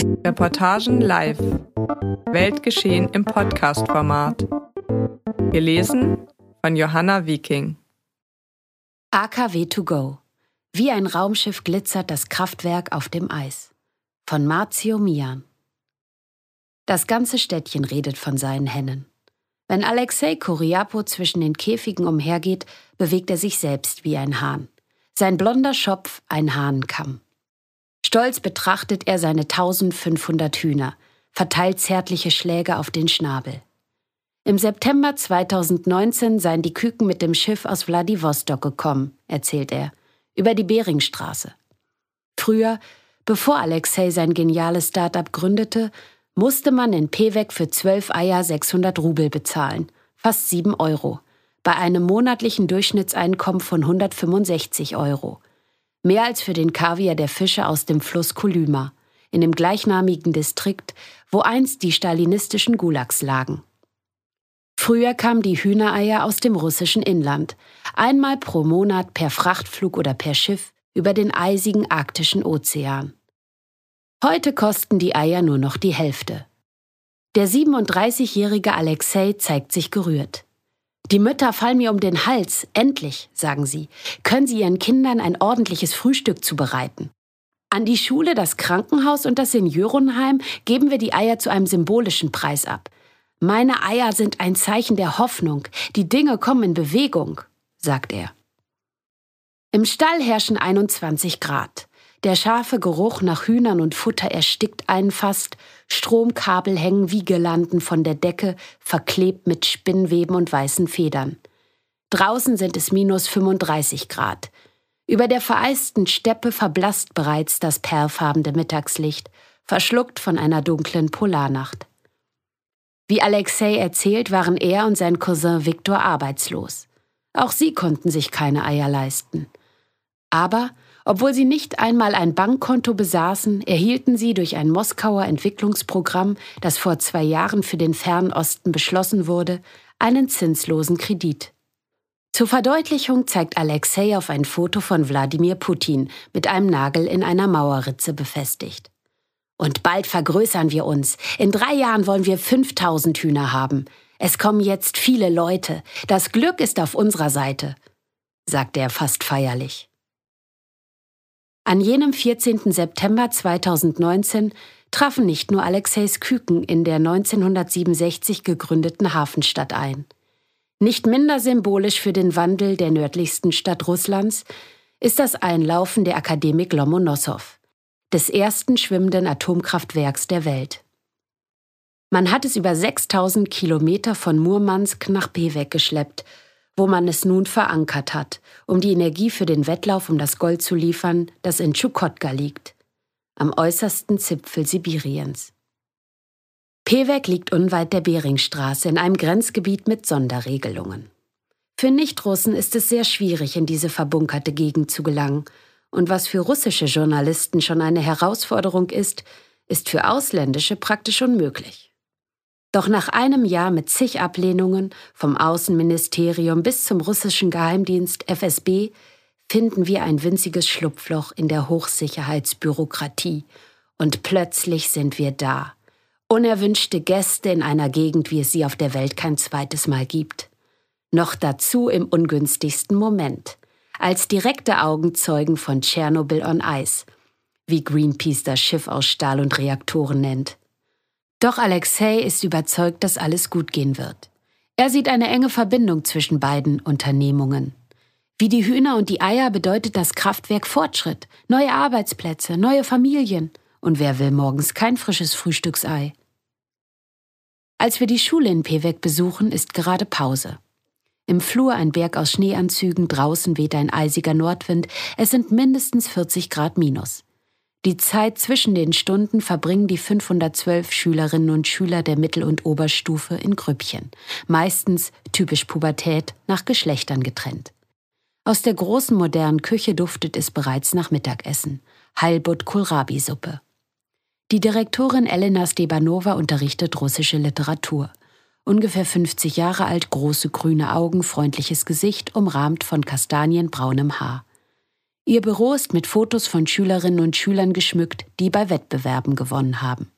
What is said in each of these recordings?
Reportagen live. Weltgeschehen im Podcast-Format. Gelesen von Johanna Viking. AKW to go. Wie ein Raumschiff glitzert das Kraftwerk auf dem Eis. Von Marzio Mian. Das ganze Städtchen redet von seinen Hennen. Wenn Alexei Kuriapo zwischen den Käfigen umhergeht, bewegt er sich selbst wie ein Hahn. Sein blonder Schopf ein Hahnenkamm. Stolz betrachtet er seine 1500 Hühner, verteilt zärtliche Schläge auf den Schnabel. Im September 2019 seien die Küken mit dem Schiff aus Wladiwostok gekommen, erzählt er, über die Beringstraße. Früher, bevor Alexei sein geniales Start-up gründete, musste man in Pewek für zwölf Eier 600 Rubel bezahlen, fast sieben Euro, bei einem monatlichen Durchschnittseinkommen von 165 Euro. Mehr als für den Kaviar der Fische aus dem Fluss Kolyma, in dem gleichnamigen Distrikt, wo einst die stalinistischen Gulags lagen. Früher kamen die Hühnereier aus dem russischen Inland, einmal pro Monat per Frachtflug oder per Schiff über den eisigen arktischen Ozean. Heute kosten die Eier nur noch die Hälfte. Der 37-jährige Alexei zeigt sich gerührt. Die Mütter fallen mir um den Hals, endlich, sagen sie, können sie ihren Kindern ein ordentliches Frühstück zubereiten. An die Schule, das Krankenhaus und das Seniorenheim geben wir die Eier zu einem symbolischen Preis ab. Meine Eier sind ein Zeichen der Hoffnung, die Dinge kommen in Bewegung, sagt er. Im Stall herrschen 21 Grad. Der scharfe Geruch nach Hühnern und Futter erstickt einen fast, Stromkabel hängen wie Girlanden von der Decke, verklebt mit Spinnweben und weißen Federn. Draußen sind es minus 35 Grad. Über der vereisten Steppe verblasst bereits das perlfarbene Mittagslicht, verschluckt von einer dunklen Polarnacht. Wie Alexei erzählt, waren er und sein Cousin Viktor arbeitslos. Auch sie konnten sich keine Eier leisten. Aber obwohl sie nicht einmal ein Bankkonto besaßen, erhielten sie durch ein Moskauer Entwicklungsprogramm, das vor zwei Jahren für den Fernen Osten beschlossen wurde, einen zinslosen Kredit. Zur Verdeutlichung zeigt Alexei auf ein Foto von Wladimir Putin mit einem Nagel in einer Mauerritze befestigt. Und bald vergrößern wir uns. In drei Jahren wollen wir 5000 Hühner haben. Es kommen jetzt viele Leute. Das Glück ist auf unserer Seite, sagte er fast feierlich. An jenem 14. September 2019 trafen nicht nur Alexeis Küken in der 1967 gegründeten Hafenstadt ein. Nicht minder symbolisch für den Wandel der nördlichsten Stadt Russlands ist das Einlaufen der Akademik Lomonossow, des ersten schwimmenden Atomkraftwerks der Welt. Man hat es über 6000 Kilometer von Murmansk nach Pewek geschleppt wo man es nun verankert hat, um die Energie für den Wettlauf um das Gold zu liefern, das in Tschukotka liegt, am äußersten Zipfel Sibiriens. Pewek liegt unweit der Beringstraße in einem Grenzgebiet mit Sonderregelungen. Für Nichtrussen ist es sehr schwierig, in diese verbunkerte Gegend zu gelangen, und was für russische Journalisten schon eine Herausforderung ist, ist für ausländische praktisch unmöglich. Doch nach einem Jahr mit zig Ablehnungen vom Außenministerium bis zum russischen Geheimdienst FSB finden wir ein winziges Schlupfloch in der Hochsicherheitsbürokratie. Und plötzlich sind wir da. Unerwünschte Gäste in einer Gegend, wie es sie auf der Welt kein zweites Mal gibt. Noch dazu im ungünstigsten Moment. Als direkte Augenzeugen von Tschernobyl on Ice, wie Greenpeace das Schiff aus Stahl und Reaktoren nennt. Doch Alexei ist überzeugt, dass alles gut gehen wird. Er sieht eine enge Verbindung zwischen beiden Unternehmungen. Wie die Hühner und die Eier bedeutet das Kraftwerk Fortschritt, neue Arbeitsplätze, neue Familien. Und wer will morgens kein frisches Frühstücksei? Als wir die Schule in Pewek besuchen, ist gerade Pause. Im Flur ein Berg aus Schneeanzügen, draußen weht ein eisiger Nordwind, es sind mindestens 40 Grad minus. Die Zeit zwischen den Stunden verbringen die 512 Schülerinnen und Schüler der Mittel- und Oberstufe in Grüppchen, meistens typisch Pubertät, nach Geschlechtern getrennt. Aus der großen modernen Küche duftet es bereits nach Mittagessen, Heilbutt Kohlrabi-Suppe. Die Direktorin Elena Stebanova unterrichtet russische Literatur. Ungefähr 50 Jahre alt, große grüne Augen, freundliches Gesicht, umrahmt von kastanienbraunem Haar. Ihr Büro ist mit Fotos von Schülerinnen und Schülern geschmückt, die bei Wettbewerben gewonnen haben.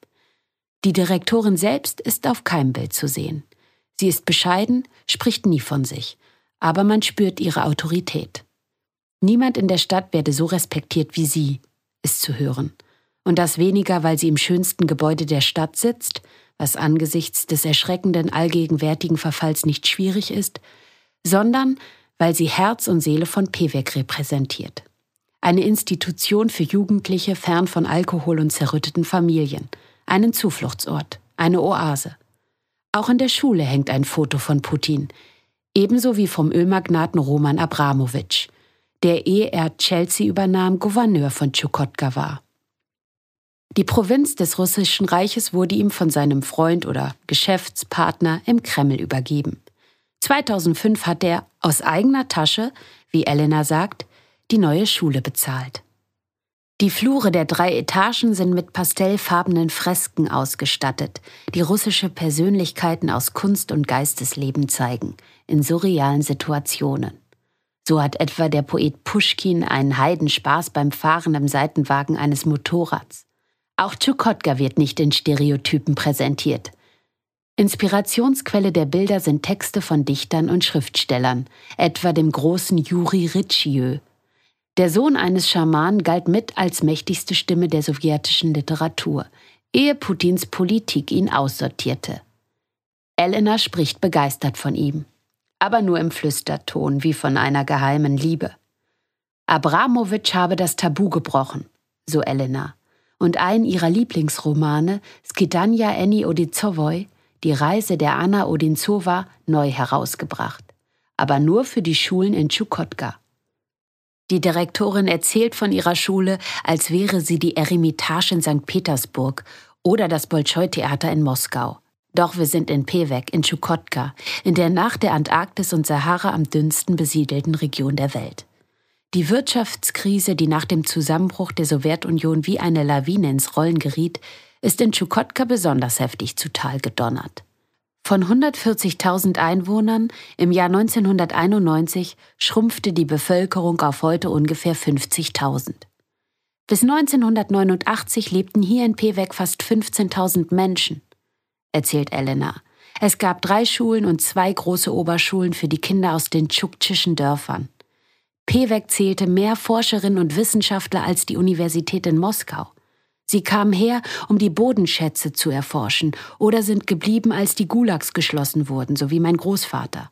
Die Direktorin selbst ist auf keinem Bild zu sehen. Sie ist bescheiden, spricht nie von sich, aber man spürt ihre Autorität. Niemand in der Stadt werde so respektiert wie sie, ist zu hören. Und das weniger, weil sie im schönsten Gebäude der Stadt sitzt, was angesichts des erschreckenden allgegenwärtigen Verfalls nicht schwierig ist, sondern weil sie Herz und Seele von Pewek repräsentiert. Eine Institution für Jugendliche fern von Alkohol und zerrütteten Familien, einen Zufluchtsort, eine Oase. Auch in der Schule hängt ein Foto von Putin, ebenso wie vom Ölmagnaten Roman Abramowitsch, der ehe er Chelsea übernahm, Gouverneur von Tschukotka war. Die Provinz des Russischen Reiches wurde ihm von seinem Freund oder Geschäftspartner im Kreml übergeben. 2005 hat er aus eigener Tasche, wie Elena sagt, die neue Schule bezahlt. Die Flure der drei Etagen sind mit pastellfarbenen Fresken ausgestattet, die russische Persönlichkeiten aus Kunst und Geistesleben zeigen, in surrealen Situationen. So hat etwa der Poet Puschkin einen Heidenspaß beim Fahren im Seitenwagen eines Motorrads. Auch Tschukotka wird nicht in Stereotypen präsentiert. Inspirationsquelle der Bilder sind Texte von Dichtern und Schriftstellern, etwa dem großen Juri Ritschjö. Der Sohn eines Schamanen galt mit als mächtigste Stimme der sowjetischen Literatur, ehe Putins Politik ihn aussortierte. Elena spricht begeistert von ihm, aber nur im Flüsterton wie von einer geheimen Liebe. Abramowitsch habe das Tabu gebrochen, so Elena und einen ihrer Lieblingsromane, Skidania Eni Odizovoi, Die Reise der Anna Odinzowa, neu herausgebracht. Aber nur für die Schulen in Tschukotka. Die Direktorin erzählt von ihrer Schule, als wäre sie die Eremitage in St. Petersburg oder das Bolschoi-Theater in Moskau. Doch wir sind in Pewek, in Tschukotka, in der nach der Antarktis und Sahara am dünnsten besiedelten Region der Welt. Die Wirtschaftskrise, die nach dem Zusammenbruch der Sowjetunion wie eine Lawine ins Rollen geriet, ist in Tschukotka besonders heftig zutal gedonnert. Von 140.000 Einwohnern im Jahr 1991 schrumpfte die Bevölkerung auf heute ungefähr 50.000. Bis 1989 lebten hier in Pewek fast 15.000 Menschen, erzählt Elena. Es gab drei Schulen und zwei große Oberschulen für die Kinder aus den tschuktschischen Dörfern. Pewek zählte mehr Forscherinnen und Wissenschaftler als die Universität in Moskau. Sie kamen her, um die Bodenschätze zu erforschen oder sind geblieben, als die Gulags geschlossen wurden, so wie mein Großvater.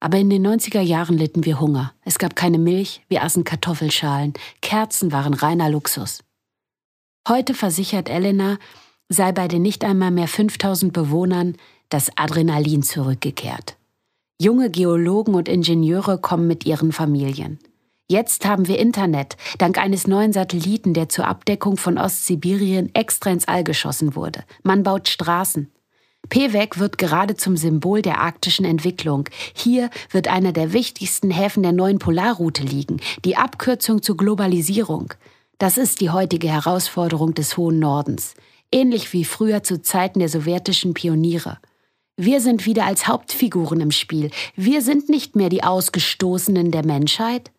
Aber in den 90er Jahren litten wir Hunger. Es gab keine Milch, wir aßen Kartoffelschalen, Kerzen waren reiner Luxus. Heute versichert Elena, sei bei den nicht einmal mehr 5000 Bewohnern das Adrenalin zurückgekehrt. Junge Geologen und Ingenieure kommen mit ihren Familien. Jetzt haben wir Internet, dank eines neuen Satelliten, der zur Abdeckung von Ostsibirien extra ins All geschossen wurde. Man baut Straßen. Pewek wird gerade zum Symbol der arktischen Entwicklung. Hier wird einer der wichtigsten Häfen der neuen Polarroute liegen, die Abkürzung zur Globalisierung. Das ist die heutige Herausforderung des hohen Nordens, ähnlich wie früher zu Zeiten der sowjetischen Pioniere. Wir sind wieder als Hauptfiguren im Spiel. Wir sind nicht mehr die Ausgestoßenen der Menschheit.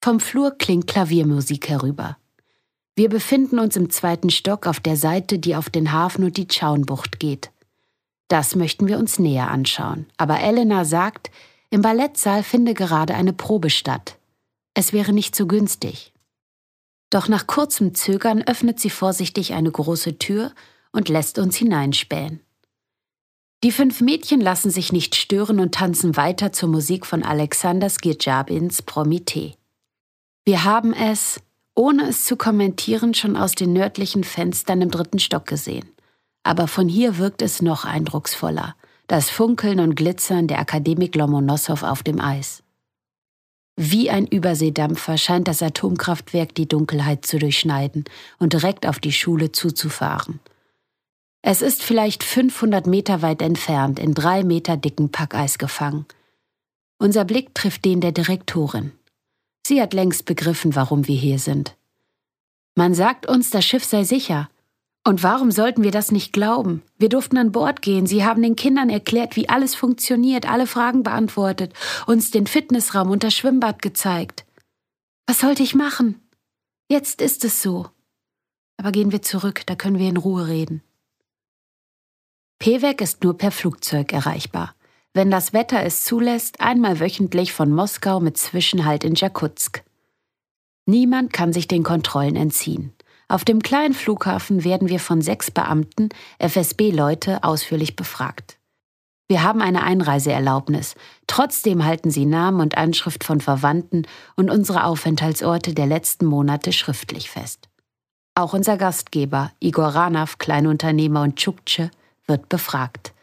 Vom Flur klingt Klaviermusik herüber. Wir befinden uns im zweiten Stock auf der Seite, die auf den Hafen und die Tschaunbucht geht. Das möchten wir uns näher anschauen. Aber Elena sagt, im Ballettsaal finde gerade eine Probe statt. Es wäre nicht so günstig. Doch nach kurzem Zögern öffnet sie vorsichtig eine große Tür und lässt uns hineinspähen. Die fünf Mädchen lassen sich nicht stören und tanzen weiter zur Musik von Alexander Skirjabins Promite. Wir haben es, ohne es zu kommentieren, schon aus den nördlichen Fenstern im dritten Stock gesehen. Aber von hier wirkt es noch eindrucksvoller, das Funkeln und Glitzern der Akademik Lomonossow auf dem Eis. Wie ein Überseedampfer scheint das Atomkraftwerk die Dunkelheit zu durchschneiden und direkt auf die Schule zuzufahren – es ist vielleicht 500 Meter weit entfernt, in drei Meter dicken Packeis gefangen. Unser Blick trifft den der Direktorin. Sie hat längst begriffen, warum wir hier sind. Man sagt uns, das Schiff sei sicher. Und warum sollten wir das nicht glauben? Wir durften an Bord gehen, Sie haben den Kindern erklärt, wie alles funktioniert, alle Fragen beantwortet, uns den Fitnessraum und das Schwimmbad gezeigt. Was sollte ich machen? Jetzt ist es so. Aber gehen wir zurück, da können wir in Ruhe reden. Pewek ist nur per Flugzeug erreichbar. Wenn das Wetter es zulässt, einmal wöchentlich von Moskau mit Zwischenhalt in Jakutsk. Niemand kann sich den Kontrollen entziehen. Auf dem kleinen Flughafen werden wir von sechs Beamten, FSB-Leute, ausführlich befragt. Wir haben eine Einreiseerlaubnis. Trotzdem halten sie Namen und Anschrift von Verwandten und unsere Aufenthaltsorte der letzten Monate schriftlich fest. Auch unser Gastgeber, Igor Ranav, Kleinunternehmer und Tschuktche, wird befragt.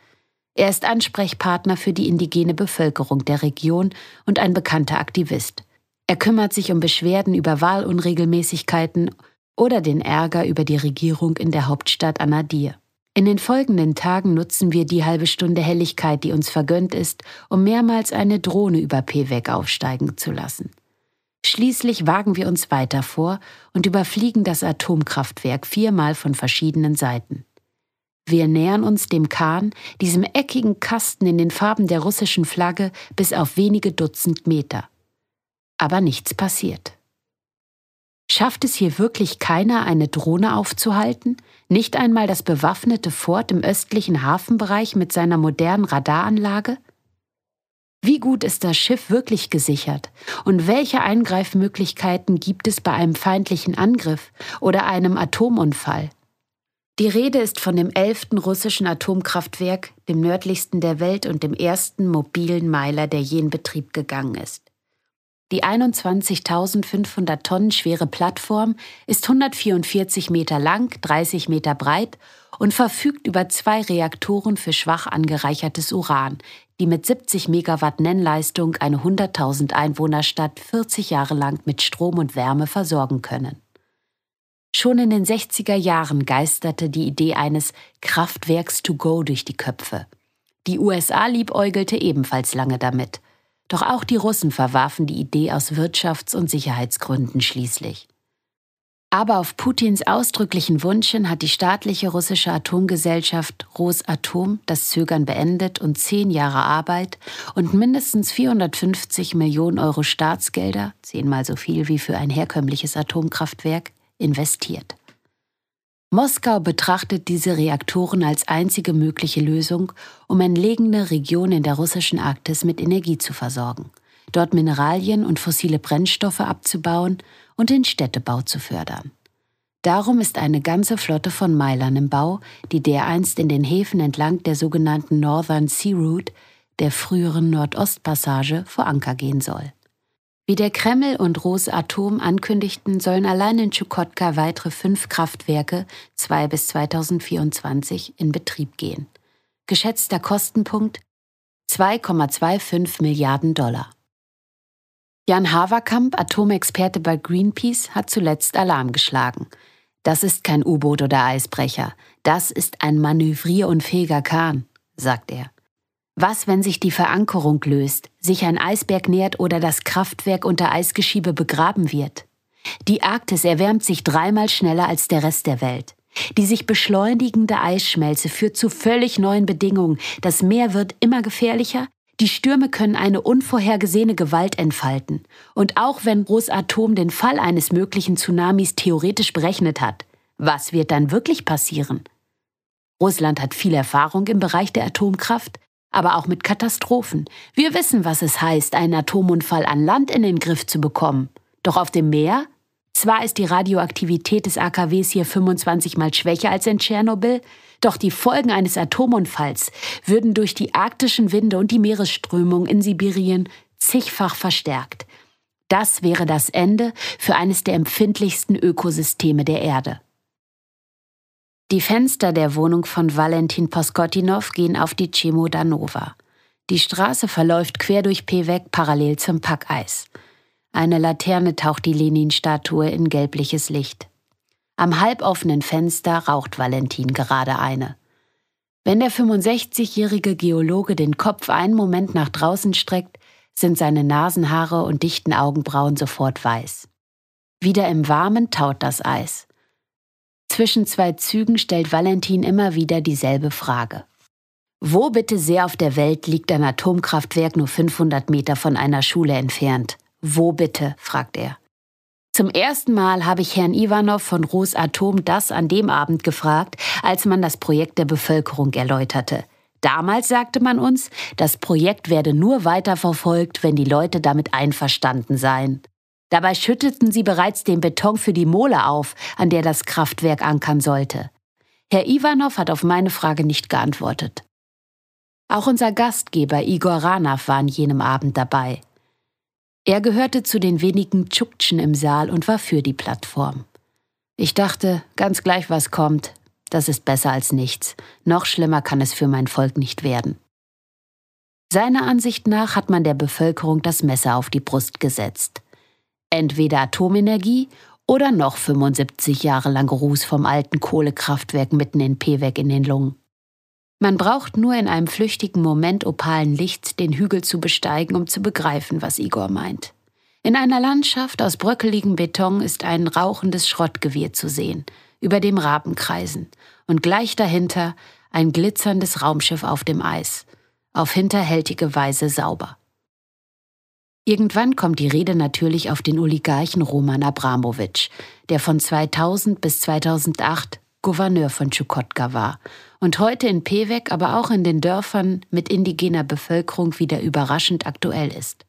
Er ist Ansprechpartner für die indigene Bevölkerung der Region und ein bekannter Aktivist. Er kümmert sich um Beschwerden über Wahlunregelmäßigkeiten oder den Ärger über die Regierung in der Hauptstadt Anadir. In den folgenden Tagen nutzen wir die halbe Stunde Helligkeit, die uns vergönnt ist, um mehrmals eine Drohne über Pewek aufsteigen zu lassen. Schließlich wagen wir uns weiter vor und überfliegen das Atomkraftwerk viermal von verschiedenen Seiten. Wir nähern uns dem Kahn, diesem eckigen Kasten in den Farben der russischen Flagge, bis auf wenige Dutzend Meter. Aber nichts passiert. Schafft es hier wirklich keiner, eine Drohne aufzuhalten? Nicht einmal das bewaffnete Fort im östlichen Hafenbereich mit seiner modernen Radaranlage? Wie gut ist das Schiff wirklich gesichert? Und welche Eingreifmöglichkeiten gibt es bei einem feindlichen Angriff oder einem Atomunfall? Die Rede ist von dem elften russischen Atomkraftwerk, dem nördlichsten der Welt und dem ersten mobilen Meiler, der je in Betrieb gegangen ist. Die 21.500 Tonnen schwere Plattform ist 144 Meter lang, 30 Meter breit und verfügt über zwei Reaktoren für schwach angereichertes Uran, die mit 70 Megawatt Nennleistung eine 100.000 Einwohnerstadt 40 Jahre lang mit Strom und Wärme versorgen können. Schon in den 60er Jahren geisterte die Idee eines Kraftwerks to go durch die Köpfe. Die USA liebäugelte ebenfalls lange damit. Doch auch die Russen verwarfen die Idee aus Wirtschafts- und Sicherheitsgründen schließlich. Aber auf Putins ausdrücklichen Wunsch hin hat die staatliche russische Atomgesellschaft Rosatom das Zögern beendet und zehn Jahre Arbeit und mindestens 450 Millionen Euro Staatsgelder, zehnmal so viel wie für ein herkömmliches Atomkraftwerk, investiert. Moskau betrachtet diese Reaktoren als einzige mögliche Lösung, um entlegene Regionen in der russischen Arktis mit Energie zu versorgen, dort Mineralien und fossile Brennstoffe abzubauen und den Städtebau zu fördern. Darum ist eine ganze Flotte von Meilern im Bau, die dereinst in den Häfen entlang der sogenannten Northern Sea Route, der früheren Nordostpassage, vor Anker gehen soll. Wie der Kreml und Rosatom ankündigten, sollen allein in Tschukotka weitere fünf Kraftwerke zwei bis 2024 in Betrieb gehen. Geschätzter Kostenpunkt 2,25 Milliarden Dollar. Jan Haverkamp, Atomexperte bei Greenpeace, hat zuletzt Alarm geschlagen. Das ist kein U-Boot oder Eisbrecher, das ist ein manövrierunfähiger Kahn, sagt er. Was, wenn sich die Verankerung löst, sich ein Eisberg nähert oder das Kraftwerk unter Eisgeschiebe begraben wird? Die Arktis erwärmt sich dreimal schneller als der Rest der Welt. Die sich beschleunigende Eisschmelze führt zu völlig neuen Bedingungen. Das Meer wird immer gefährlicher. Die Stürme können eine unvorhergesehene Gewalt entfalten. Und auch wenn Rosatom den Fall eines möglichen Tsunamis theoretisch berechnet hat, was wird dann wirklich passieren? Russland hat viel Erfahrung im Bereich der Atomkraft aber auch mit Katastrophen. Wir wissen, was es heißt, einen Atomunfall an Land in den Griff zu bekommen. Doch auf dem Meer? Zwar ist die Radioaktivität des AKWs hier 25 mal schwächer als in Tschernobyl, doch die Folgen eines Atomunfalls würden durch die arktischen Winde und die Meeresströmung in Sibirien zigfach verstärkt. Das wäre das Ende für eines der empfindlichsten Ökosysteme der Erde. Die Fenster der Wohnung von Valentin Poskotinow gehen auf die Chemodanova. Die Straße verläuft quer durch Pewek parallel zum Packeis. Eine Laterne taucht die Lenin-Statue in gelbliches Licht. Am halboffenen Fenster raucht Valentin gerade eine. Wenn der 65-jährige Geologe den Kopf einen Moment nach draußen streckt, sind seine Nasenhaare und dichten Augenbrauen sofort weiß. Wieder im Warmen taut das Eis. Zwischen zwei Zügen stellt Valentin immer wieder dieselbe Frage. Wo bitte sehr auf der Welt liegt ein Atomkraftwerk nur 500 Meter von einer Schule entfernt? Wo bitte? fragt er. Zum ersten Mal habe ich Herrn Ivanov von Rosatom das an dem Abend gefragt, als man das Projekt der Bevölkerung erläuterte. Damals sagte man uns, das Projekt werde nur weiterverfolgt, wenn die Leute damit einverstanden seien. Dabei schütteten sie bereits den Beton für die Mole auf, an der das Kraftwerk ankern sollte. Herr Ivanov hat auf meine Frage nicht geantwortet. Auch unser Gastgeber Igor Ranav war an jenem Abend dabei. Er gehörte zu den wenigen Tschuktschen im Saal und war für die Plattform. Ich dachte, ganz gleich was kommt, das ist besser als nichts. Noch schlimmer kann es für mein Volk nicht werden. Seiner Ansicht nach hat man der Bevölkerung das Messer auf die Brust gesetzt. Entweder Atomenergie oder noch 75 Jahre lang Ruß vom alten Kohlekraftwerk mitten in Pewek in den Lungen. Man braucht nur in einem flüchtigen Moment opalen Lichts den Hügel zu besteigen, um zu begreifen, was Igor meint. In einer Landschaft aus bröckeligem Beton ist ein rauchendes Schrottgewirr zu sehen, über dem Raben kreisen, und gleich dahinter ein glitzerndes Raumschiff auf dem Eis, auf hinterhältige Weise sauber. Irgendwann kommt die Rede natürlich auf den Oligarchen Roman Abramowitsch, der von 2000 bis 2008 Gouverneur von Tschukotka war und heute in Pewek, aber auch in den Dörfern mit indigener Bevölkerung wieder überraschend aktuell ist.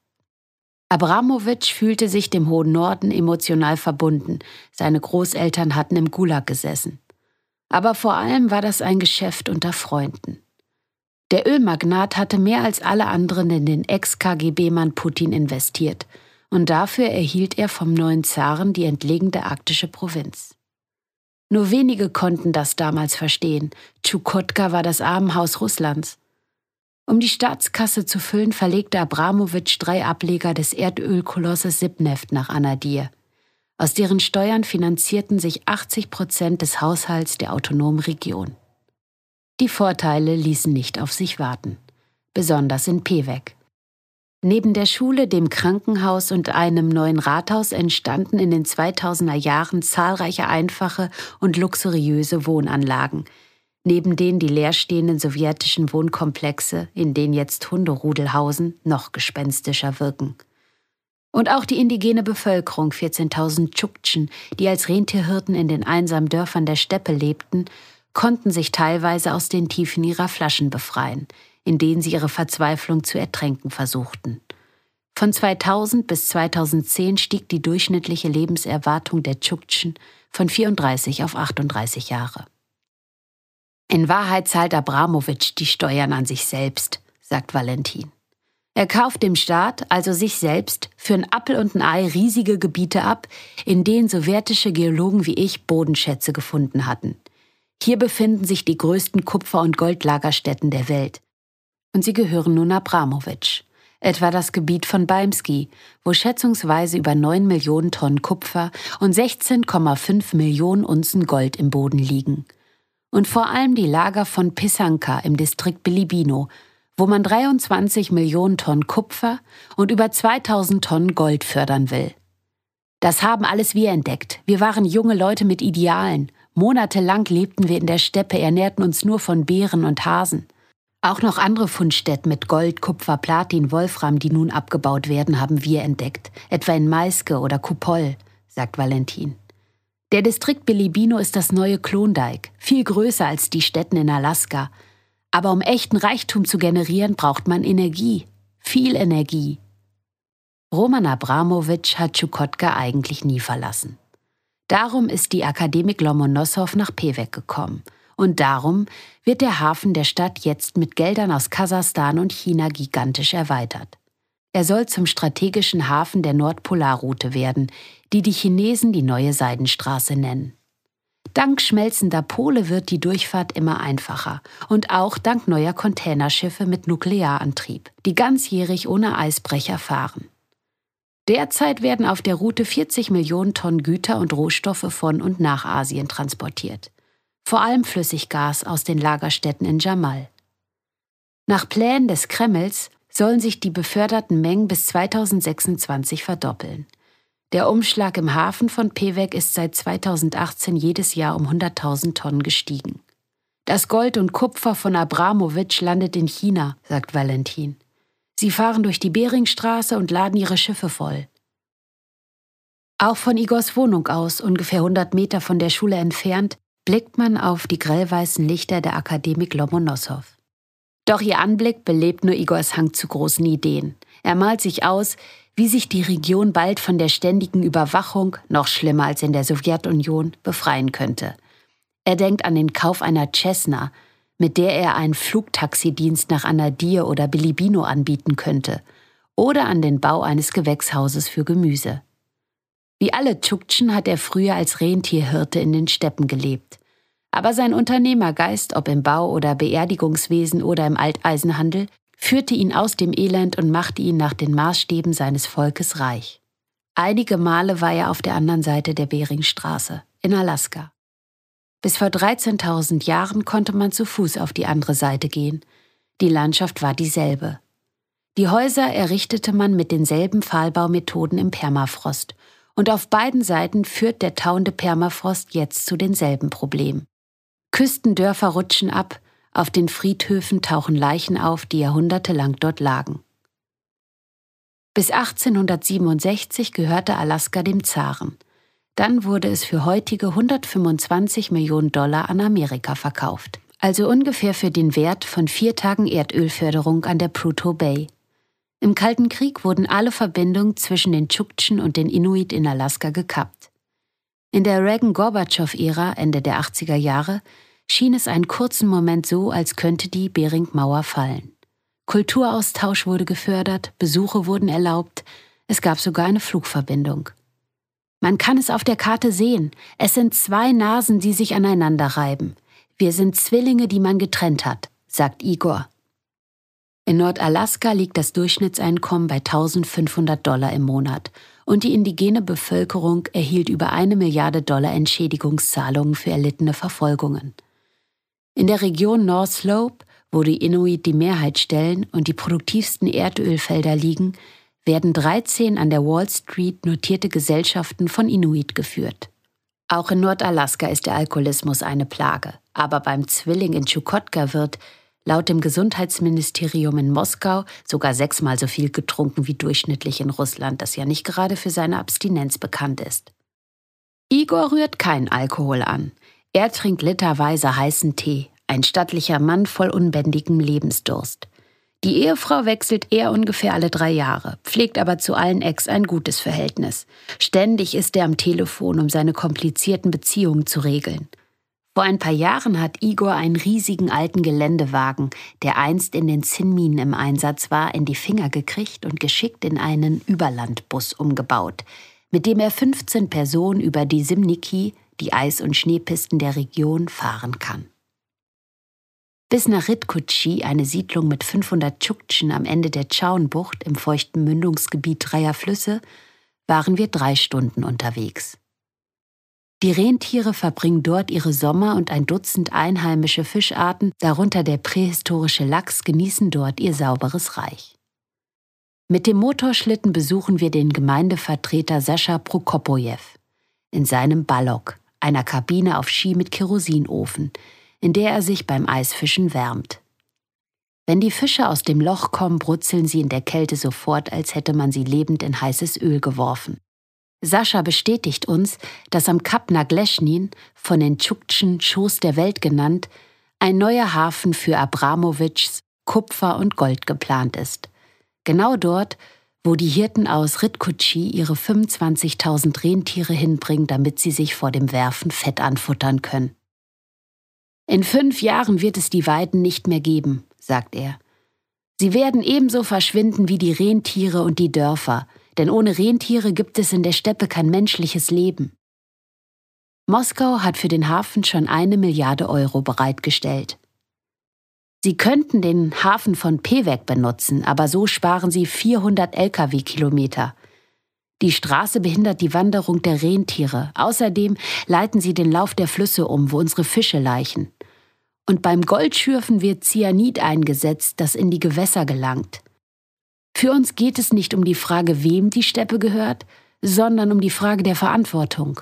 Abramowitsch fühlte sich dem hohen Norden emotional verbunden, seine Großeltern hatten im Gulag gesessen. Aber vor allem war das ein Geschäft unter Freunden. Der Ölmagnat hatte mehr als alle anderen in den Ex-KGB-Mann Putin investiert, und dafür erhielt er vom neuen Zaren die entlegene arktische Provinz. Nur wenige konnten das damals verstehen. Tschukotka war das Armenhaus Russlands. Um die Staatskasse zu füllen, verlegte Abramowitsch drei Ableger des Erdölkolosses Sibneft nach Anadir. Aus deren Steuern finanzierten sich 80 Prozent des Haushalts der autonomen Region. Die Vorteile ließen nicht auf sich warten, besonders in Pewek. Neben der Schule, dem Krankenhaus und einem neuen Rathaus entstanden in den 2000er Jahren zahlreiche einfache und luxuriöse Wohnanlagen, neben denen die leerstehenden sowjetischen Wohnkomplexe, in denen jetzt Hunderudel hausen, noch gespenstischer wirken. Und auch die indigene Bevölkerung, 14.000 Tschuktschen, die als Rentierhirten in den einsamen Dörfern der Steppe lebten, konnten sich teilweise aus den Tiefen ihrer Flaschen befreien – in denen sie ihre Verzweiflung zu ertränken versuchten. Von 2000 bis 2010 stieg die durchschnittliche Lebenserwartung der Tschuktschen von 34 auf 38 Jahre. In Wahrheit zahlt Abramowitsch die Steuern an sich selbst, sagt Valentin. Er kauft dem Staat, also sich selbst, für ein Appel und ein Ei riesige Gebiete ab, in denen sowjetische Geologen wie ich Bodenschätze gefunden hatten. Hier befinden sich die größten Kupfer- und Goldlagerstätten der Welt und sie gehören nun Abramowitsch. Etwa das Gebiet von Beimski, wo schätzungsweise über 9 Millionen Tonnen Kupfer und 16,5 Millionen Unzen Gold im Boden liegen. Und vor allem die Lager von Pisanka im Distrikt Bilibino, wo man 23 Millionen Tonnen Kupfer und über 2000 Tonnen Gold fördern will. Das haben alles wir entdeckt. Wir waren junge Leute mit Idealen. Monatelang lebten wir in der Steppe, ernährten uns nur von Beeren und Hasen. Auch noch andere Fundstätten mit Gold, Kupfer, Platin, Wolfram, die nun abgebaut werden, haben wir entdeckt, etwa in Maiske oder Kupol, sagt Valentin. Der Distrikt Bilibino ist das neue Klondike, viel größer als die Städten in Alaska. Aber um echten Reichtum zu generieren, braucht man Energie, viel Energie. Roman Abramowitsch hat Tschukotka eigentlich nie verlassen. Darum ist die Akademik Lomonossow nach Pewek gekommen – und darum wird der Hafen der Stadt jetzt mit Geldern aus Kasachstan und China gigantisch erweitert. Er soll zum strategischen Hafen der Nordpolarroute werden, die die Chinesen die neue Seidenstraße nennen. Dank schmelzender Pole wird die Durchfahrt immer einfacher und auch dank neuer Containerschiffe mit Nuklearantrieb, die ganzjährig ohne Eisbrecher fahren. Derzeit werden auf der Route 40 Millionen Tonnen Güter und Rohstoffe von und nach Asien transportiert vor allem Flüssiggas aus den Lagerstätten in Jamal. Nach Plänen des Kremls sollen sich die beförderten Mengen bis 2026 verdoppeln. Der Umschlag im Hafen von Pewek ist seit 2018 jedes Jahr um 100.000 Tonnen gestiegen. Das Gold und Kupfer von Abramowitsch landet in China, sagt Valentin. Sie fahren durch die Beringstraße und laden ihre Schiffe voll. Auch von Igors Wohnung aus, ungefähr 100 Meter von der Schule entfernt, blickt man auf die grellweißen Lichter der Akademik Lomonossow. Doch ihr Anblick belebt nur Igors Hang zu großen Ideen. Er malt sich aus, wie sich die Region bald von der ständigen Überwachung, noch schlimmer als in der Sowjetunion, befreien könnte. Er denkt an den Kauf einer Cessna, mit der er einen Flugtaxidienst nach Anadir oder Bilibino anbieten könnte, oder an den Bau eines Gewächshauses für Gemüse. Wie alle Tschuktschen hat er früher als Rentierhirte in den Steppen gelebt. Aber sein Unternehmergeist, ob im Bau- oder Beerdigungswesen oder im Alteisenhandel, führte ihn aus dem Elend und machte ihn nach den Maßstäben seines Volkes reich. Einige Male war er auf der anderen Seite der Beringstraße, in Alaska. Bis vor 13.000 Jahren konnte man zu Fuß auf die andere Seite gehen. Die Landschaft war dieselbe. Die Häuser errichtete man mit denselben Pfahlbaumethoden im Permafrost und auf beiden Seiten führt der tauende Permafrost jetzt zu denselben Problemen. Küstendörfer rutschen ab, auf den Friedhöfen tauchen Leichen auf, die jahrhundertelang dort lagen. Bis 1867 gehörte Alaska dem Zaren. Dann wurde es für heutige 125 Millionen Dollar an Amerika verkauft, also ungefähr für den Wert von vier Tagen Erdölförderung an der Prudhoe Bay. Im Kalten Krieg wurden alle Verbindungen zwischen den Tschuktschen und den Inuit in Alaska gekappt. In der Reagan-Gorbatschow-Ära Ende der 80er Jahre schien es einen kurzen Moment so, als könnte die Bering-Mauer fallen. Kulturaustausch wurde gefördert, Besuche wurden erlaubt, es gab sogar eine Flugverbindung. Man kann es auf der Karte sehen, es sind zwei Nasen, die sich aneinander reiben. Wir sind Zwillinge, die man getrennt hat, sagt Igor. In Nordalaska liegt das Durchschnittseinkommen bei 1500 Dollar im Monat und die indigene Bevölkerung erhielt über eine Milliarde Dollar Entschädigungszahlungen für erlittene Verfolgungen. In der Region North Slope, wo die Inuit die Mehrheit stellen und die produktivsten Erdölfelder liegen, werden 13 an der Wall Street notierte Gesellschaften von Inuit geführt. Auch in Nordalaska ist der Alkoholismus eine Plage, aber beim Zwilling in Chukotka wird laut dem Gesundheitsministerium in Moskau sogar sechsmal so viel getrunken wie durchschnittlich in Russland, das ja nicht gerade für seine Abstinenz bekannt ist. Igor rührt kein Alkohol an. Er trinkt literweise heißen Tee, ein stattlicher Mann voll unbändigem Lebensdurst. Die Ehefrau wechselt er ungefähr alle drei Jahre, pflegt aber zu allen Ex ein gutes Verhältnis. Ständig ist er am Telefon, um seine komplizierten Beziehungen zu regeln. Vor ein paar Jahren hat Igor einen riesigen alten Geländewagen, der einst in den Zinnminen im Einsatz war, in die Finger gekriegt und geschickt in einen Überlandbus umgebaut, mit dem er 15 Personen über die Simniki, die Eis- und Schneepisten der Region, fahren kann. Bis nach Ritkutschi, eine Siedlung mit 500 Tschuktschen am Ende der Tschauenbucht im feuchten Mündungsgebiet dreier Flüsse, waren wir drei Stunden unterwegs. Die Rentiere verbringen dort ihre Sommer und ein Dutzend einheimische Fischarten, darunter der prähistorische Lachs, genießen dort ihr sauberes Reich. Mit dem Motorschlitten besuchen wir den Gemeindevertreter Sascha Prokopojew in seinem Ballok, einer Kabine auf Ski mit Kerosinofen, in der er sich beim Eisfischen wärmt. Wenn die Fische aus dem Loch kommen, brutzeln sie in der Kälte sofort, als hätte man sie lebend in heißes Öl geworfen. Sascha bestätigt uns, dass am Kap Nagleschnin, von den Tschuktschen Schoß der Welt genannt, ein neuer Hafen für Abramowitschs Kupfer und Gold geplant ist. Genau dort, wo die Hirten aus Ritkutschi ihre 25.000 Rentiere hinbringen, damit sie sich vor dem Werfen Fett anfuttern können. In fünf Jahren wird es die Weiden nicht mehr geben, sagt er. Sie werden ebenso verschwinden wie die Rentiere und die Dörfer, denn ohne Rentiere gibt es in der Steppe kein menschliches Leben. Moskau hat für den Hafen schon eine Milliarde Euro bereitgestellt. Sie könnten den Hafen von Pewek benutzen, aber so sparen sie 400 Lkw-Kilometer. Die Straße behindert die Wanderung der Rentiere. Außerdem leiten sie den Lauf der Flüsse um, wo unsere Fische laichen. Und beim Goldschürfen wird Cyanid eingesetzt, das in die Gewässer gelangt. Für uns geht es nicht um die Frage, wem die Steppe gehört, sondern um die Frage der Verantwortung.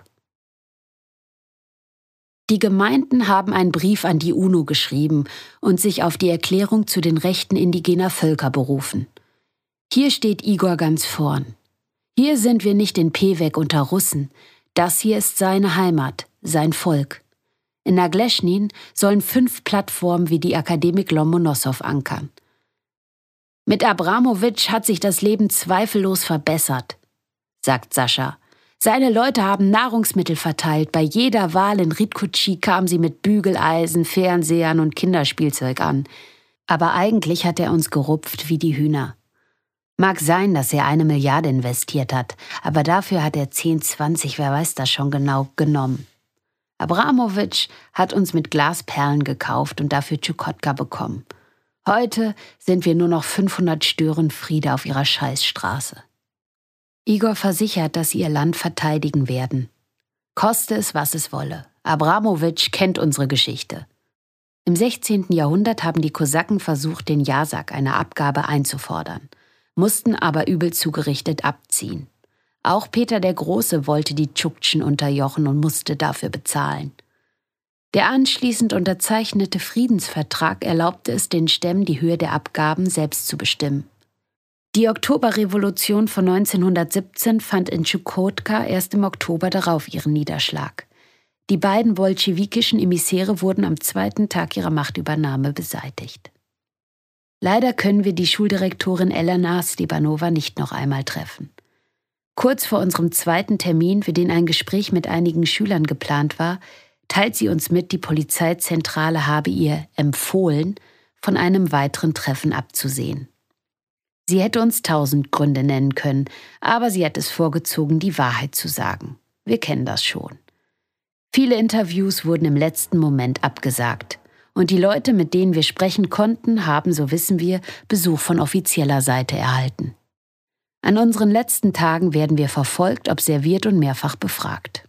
Die Gemeinden haben einen Brief an die UNO geschrieben und sich auf die Erklärung zu den Rechten indigener Völker berufen. Hier steht Igor ganz vorn. Hier sind wir nicht in Pewek unter Russen. Das hier ist seine Heimat, sein Volk. In Nagleschnin sollen fünf Plattformen wie die Akademik Lomonossow ankern. Mit Abramowitsch hat sich das Leben zweifellos verbessert, sagt Sascha. Seine Leute haben Nahrungsmittel verteilt. Bei jeder Wahl in Ritkutschi kamen sie mit Bügeleisen, Fernsehern und Kinderspielzeug an. Aber eigentlich hat er uns gerupft wie die Hühner. Mag sein, dass er eine Milliarde investiert hat, aber dafür hat er 10, 20, wer weiß das schon genau, genommen. Abramowitsch hat uns mit Glasperlen gekauft und dafür Tschukotka bekommen. Heute sind wir nur noch 500 Störenfriede auf ihrer Scheißstraße. Igor versichert, dass sie ihr Land verteidigen werden. Koste es, was es wolle. Abramowitsch kennt unsere Geschichte. Im 16. Jahrhundert haben die Kosaken versucht, den Jasak, eine Abgabe, einzufordern, mussten aber übel zugerichtet abziehen. Auch Peter der Große wollte die Tschuktschen unterjochen und musste dafür bezahlen. Der anschließend unterzeichnete Friedensvertrag erlaubte es den Stämmen, die Höhe der Abgaben selbst zu bestimmen. Die Oktoberrevolution von 1917 fand in Tschukotka erst im Oktober darauf ihren Niederschlag. Die beiden bolschewikischen Emissäre wurden am zweiten Tag ihrer Machtübernahme beseitigt. Leider können wir die Schuldirektorin Elena Stepanova nicht noch einmal treffen. Kurz vor unserem zweiten Termin, für den ein Gespräch mit einigen Schülern geplant war, teilt sie uns mit, die Polizeizentrale habe ihr empfohlen, von einem weiteren Treffen abzusehen. Sie hätte uns tausend Gründe nennen können, aber sie hat es vorgezogen, die Wahrheit zu sagen. Wir kennen das schon. Viele Interviews wurden im letzten Moment abgesagt. Und die Leute, mit denen wir sprechen konnten, haben, so wissen wir, Besuch von offizieller Seite erhalten. An unseren letzten Tagen werden wir verfolgt, observiert und mehrfach befragt.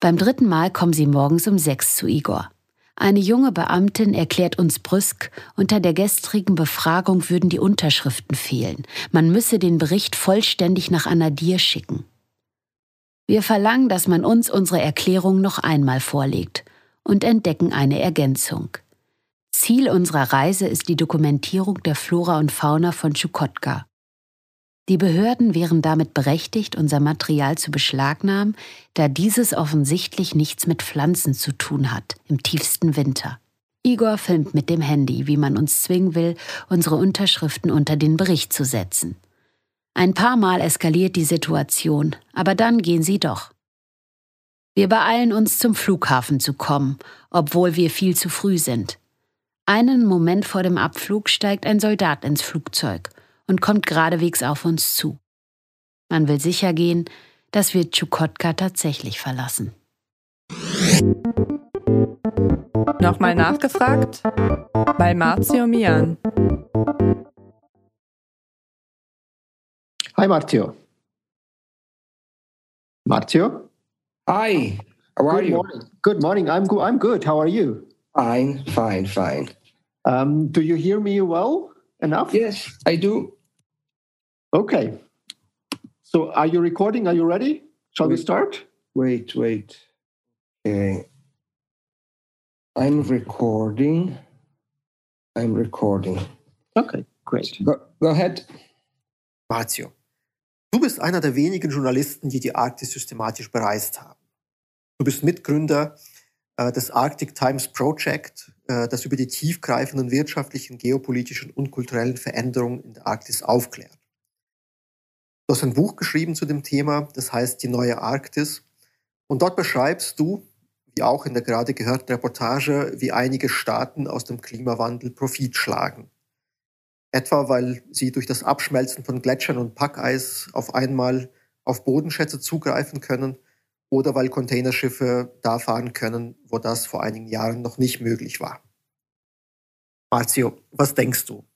Beim dritten Mal kommen sie morgens um sechs zu Igor. Eine junge Beamtin erklärt uns brüsk, unter der gestrigen Befragung würden die Unterschriften fehlen. Man müsse den Bericht vollständig nach Anadir schicken. Wir verlangen, dass man uns unsere Erklärung noch einmal vorlegt und entdecken eine Ergänzung. Ziel unserer Reise ist die Dokumentierung der Flora und Fauna von Chukotka. Die Behörden wären damit berechtigt, unser Material zu beschlagnahmen, da dieses offensichtlich nichts mit Pflanzen zu tun hat, im tiefsten Winter. Igor filmt mit dem Handy, wie man uns zwingen will, unsere Unterschriften unter den Bericht zu setzen. Ein paar Mal eskaliert die Situation, aber dann gehen sie doch. Wir beeilen uns zum Flughafen zu kommen, obwohl wir viel zu früh sind. Einen Moment vor dem Abflug steigt ein Soldat ins Flugzeug und kommt geradewegs auf uns zu. Man will sicher gehen, dass wir Tschukotka tatsächlich verlassen. Nochmal nachgefragt? Bei Marzio Mian. Hi Marzio. Marzio? Hi, how are good you? Morning. Good morning. I'm good. I'm good. How are you? Fine, fine, fine. Um, do you hear me well enough? Yes, I do. Okay. So are you recording? Are you ready? Shall we start? Wait, wait. Okay. I'm recording. I'm recording. Okay, great. Go, go ahead. Marzio, du bist einer der wenigen Journalisten, die die Arktis systematisch bereist haben. Du bist Mitgründer äh, des Arctic Times Project, äh, das über die tiefgreifenden wirtschaftlichen, geopolitischen und kulturellen Veränderungen in der Arktis aufklärt. Du hast ein Buch geschrieben zu dem Thema, das heißt Die neue Arktis. Und dort beschreibst du, wie auch in der gerade gehörten Reportage, wie einige Staaten aus dem Klimawandel Profit schlagen. Etwa weil sie durch das Abschmelzen von Gletschern und Packeis auf einmal auf Bodenschätze zugreifen können oder weil Containerschiffe da fahren können, wo das vor einigen Jahren noch nicht möglich war. Marzio, was denkst du?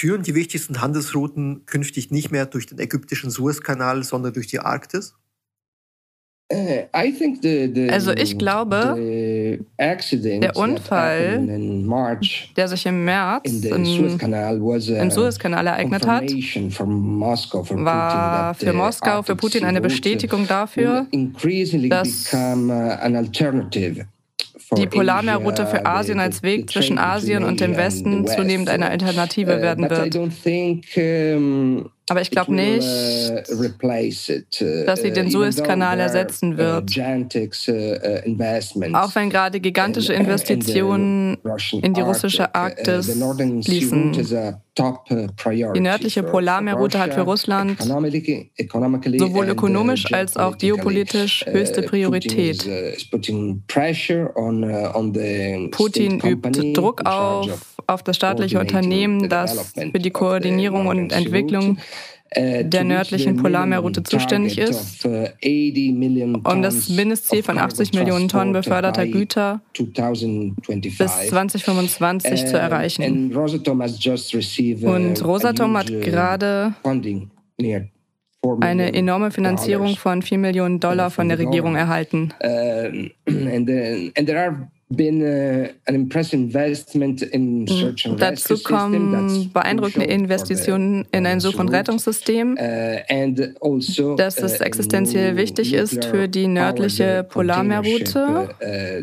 Führen die wichtigsten Handelsrouten künftig nicht mehr durch den ägyptischen Suezkanal, sondern durch die Arktis? Uh, I think the, the, Also ich glaube, the accident der Unfall, happened in March der sich im März im Suezkanal ereignet hat, war für Moskau, für Putin eine Bestätigung dafür, dass uh, an alternative for die Polarmeerroute für Asien als Weg zwischen Asien und dem Westen zunehmend eine Alternative Uh, werden wird. Aber ich glaube nicht, uh, uh, dass sie den Suezkanal ersetzen uh, wird. Auch wenn gerade gigantische Investitionen in die russische Arktis fließen. Die nördliche Polarmeerroute hat für Russland sowohl ökonomisch als auch geopolitisch höchste Priorität. Putin übt Druck auf, auf das staatliche Unternehmen, das für die Koordinierung und Entwicklung uh, der nördlichen Polarmeerroute zuständig ist, uh, 80 million um das Mindestziel von cargo 80 Millionen Tonnen beförderter Güter 2025. bis 2025 zu Uh, erreichen. uh, Und a Rosatom hat uh, gerade funding near 4 eine enorme Finanzierung von 4 Millionen Dollar von der Regierung erhalten. Been uh, an impressive investment in search and Dazu kommen for Investitionen in ein Such- und. Rettungssystem, Uh, and also, das es a existenziell wichtig ist für die nördliche Polarmeerroute. uh,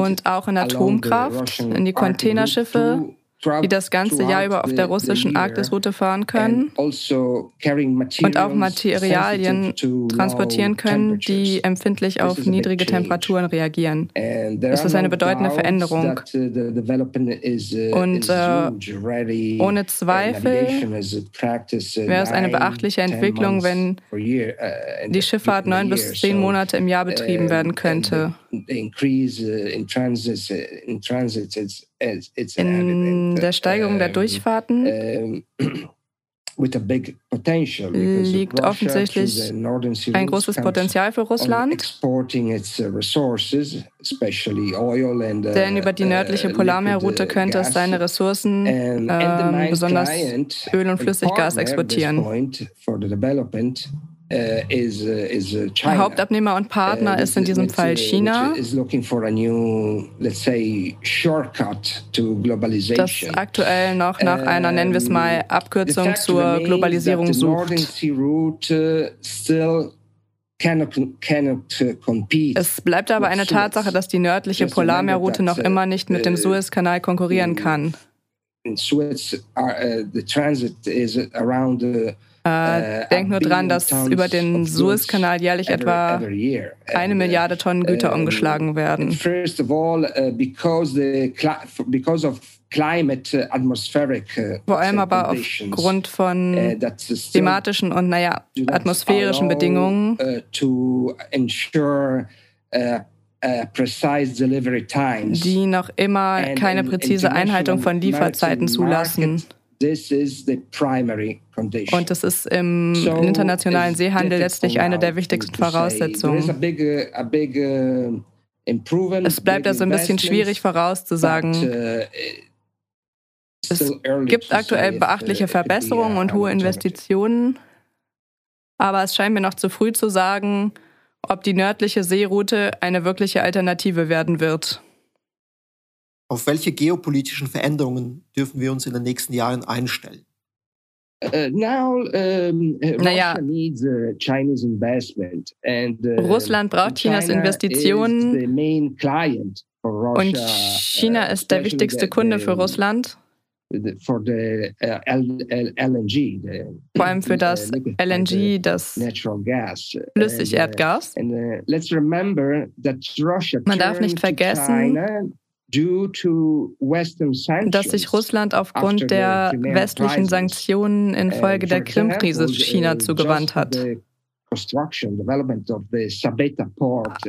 und auch in Atomkraft, in die Containerschiffe, die das ganze Jahr über auf der russischen. Arktisroute fahren können also und auch Materialien transportieren können, die empfindlich auf niedrige. Temperaturen reagieren. Are ist eine bedeutende Veränderung. uh, uh, Und, äh, ohne Uh, Zweifel uh, wäre es eine beachtliche 10 Entwicklung, wenn uh, die Schifffahrt neun bis zehn Monate im Jahr betrieben werden könnte. In der Steigerung der Durchfahrten? liegt offensichtlich ein großes Potenzial für Russland, uh, uh, denn über die nördliche uh, Polarmeerroute liquid, uh, könnte es seine Ressourcen, main besonders Öl und Flüssiggas exportieren. Uh, uh, uh. Hauptabnehmer und Partner ist in diesem Fall China, das aktuell noch nach einer, nennen wir es mal, Abkürzung zur Globalisierung sucht. Es bleibt aber eine Tatsache, dass die nördliche Polarmeerroute noch immer nicht mit dem Suezkanal konkurrieren kann. in Suez, the transit is around Äh, denk nur dran, dass über den Suezkanal jährlich etwa eine Milliarde Tonnen Güter umgeschlagen werden. First of all, uh, because the because of climate, uh, atmospheric, uh, Vor allem aber aufgrund von klimatischen und, naja, atmosphärischen Bedingungen, die noch immer keine in präzise Einhaltung von Lieferzeiten zulassen. Und das ist im internationalen Seehandel letztlich eine der wichtigsten Voraussetzungen. uh, uh, Es bleibt also ein bisschen schwierig vorauszusagen. uh, Es gibt aktuell beachtliche Verbesserungen und hohe. Investitionen. Aber es scheint mir noch zu früh zu sagen, ob die nördliche Seeroute eine wirkliche Alternative werden wird. Auf welche geopolitischen Veränderungen dürfen wir uns in den nächsten Jahren einstellen? Uh, now, um, uh, Naja. Russia needs uh, Chinese investment, and uh, Russland braucht Chinas China Investitionen is the main client for Und Russia, China uh, ist der wichtigste the- Kunde für Russland, the- for the uh, L, L, LNG, the, vor allem für uh, das LNG, uh, das natural gas. Flüssigerdgas. And, uh, and uh, let's remember that Russia Man darf nicht vergessen, Dass sich Russland aufgrund der westlichen. Sanktionen infolge And der Krim-Krise uh, China zugewandt just hat.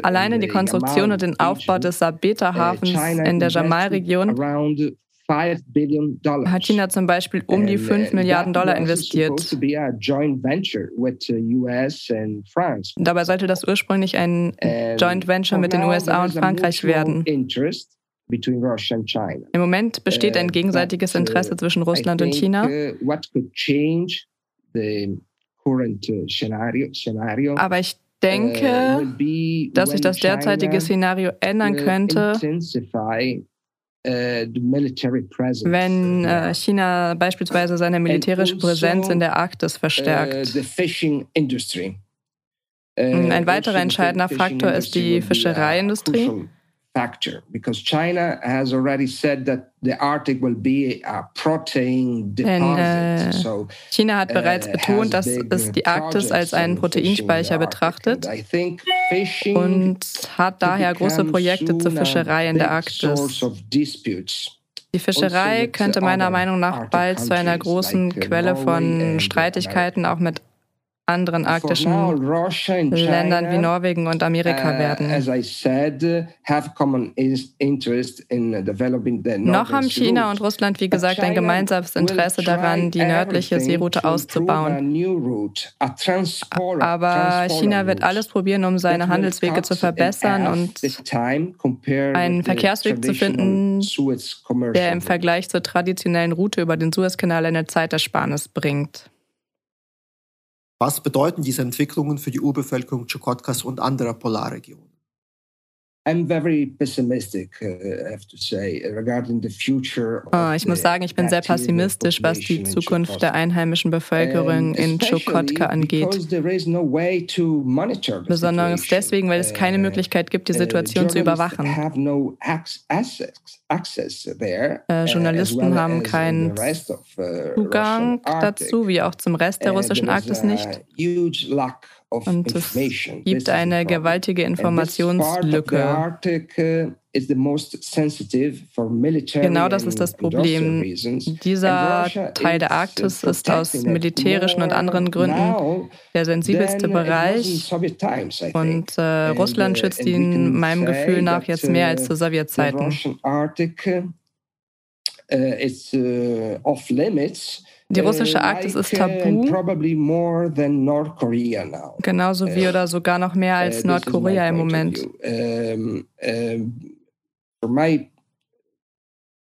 Alleine in die Konstruktion und den Aufbau des Sabeta-Hafens uh, in der Jamal-Region around 5 billion dollars. hat China zum Beispiel um die And, 5 uh, Milliarden Dollar investiert. uh. Dabei sollte das ursprünglich ein Joint Venture mit den USA und Frankreich werden. Im Moment besteht ein Äh, gegenseitiges uh, Interesse zwischen Russland und China. uh, uh, Aber ich uh, denke, dass sich das derzeitige Szenario ändern könnte, uh, wenn China beispielsweise seine militärische also, Präsenz in der Arktis Uh, verstärkt. Ein weiterer entscheidender Faktor ist die Fischereiindustrie. Factor because China has already said that the Arctic will be a protein Denn, deposit. äh, so China hat bereits uh, betont, has dass es die uh, Arktis als einen Proteinspeicher betrachtet und hat daher große Projekte zur Fischerei in der Arktis. Die Fischerei Also könnte meiner Meinung nach bald zu einer großen Quelle von Streitigkeiten auch mit anderen arktischen Ländern wie Norwegen und Amerika uh, werden. Noch haben China und Russland, wie gesagt, ein gemeinsames Interesse daran, die nördliche Seeroute auszubauen. Aber China wird alles probieren, um seine Handelswege zu verbessern und einen Verkehrsweg zu finden, der im. Vergleich zur traditionellen Route über den Suezkanal eine Zeitersparnis bringt. Was bedeuten diese Entwicklungen für die Urbevölkerung Tschukotkas und anderer Polarregionen? I'm very pessimistic, uh, I have to say, regarding the future. of Ah, Ich muss sagen, ich bin sehr pessimistisch, was die Zukunft der einheimischen Bevölkerung in Chukotka angeht. because there is no way to monitor the Besonders deswegen, weil es keine Uh, Möglichkeit gibt, die uh, Situation zu journalists überwachen. Äh, Journalisten haben keinen the rest of, Zugang Russian Arctic. dazu, wie auch zum Rest der russischen Arktis nicht. Und es gibt eine gewaltige Informationslücke. Genau das ist das Problem. Dieser Teil der is, Arktis ist aus militärischen und anderen Gründen der sensibelste Bereich. Und äh, And, Russland uh, schützt ihn meinem Gefühl nach jetzt mehr als uh, zu Sowjetzeiten. Uh, uh, is uh, off limits. Die russische uh, Arktis ist uh, tabu, probably more than North Korea now. genauso wie äh, oder sogar noch mehr Uh, als Nordkorea im Moment. view. For my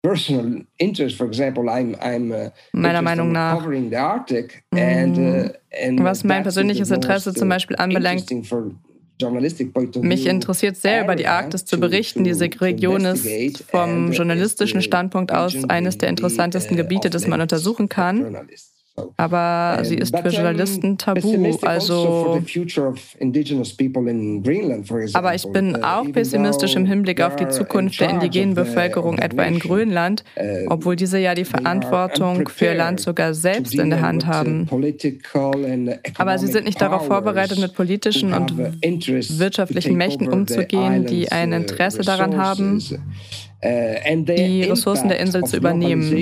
personal interest, for example, I'm I'm uh, Meiner Meinung in nach. covering the Arctic, and, uh, Was mein persönliches Interesse zum uh, Beispiel anbelangt, Mich interessiert sehr, über die Arktis zu berichten. Diese Region ist vom journalistischen Standpunkt aus eines der interessantesten Gebiete, das man untersuchen kann. Aber sie ist für Journalisten tabu. also Also, aber ich bin Uh, auch pessimistisch im Hinblick auf die Zukunft der indigenen Bevölkerung, etwa in Grönland, uh, obwohl diese ja die Verantwortung für unprepared Land sogar selbst in der Hand uh, haben. Aber sie sind nicht darauf vorbereitet, mit politischen und wirtschaftlichen Mächten umzugehen, die ein Interesse daran haben, Uh, the die Ressourcen der Insel of zu übernehmen. uh,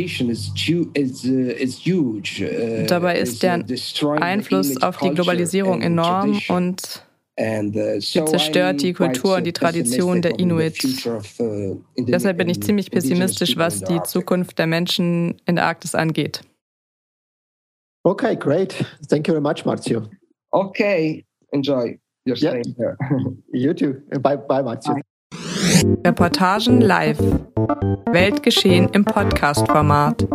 uh, Dabei is, ist uh, deren destroying the Einfluss auf die culture Globalisierung and enorm tradition. und uh, zerstört die Kultur uh, und die Tradition der pessimistic on the Inuit. future of, uh, indi- Deshalb bin ich ziemlich pessimistisch, people was in the die Arctic. Zukunft der Menschen in der Arktis angeht. Okay, great. Thank you very much, Marzio. Okay, enjoy your Yeah. stay here. You too. Bye, bye, Marzio. Reportagen live. Weltgeschehen im Podcast-Format.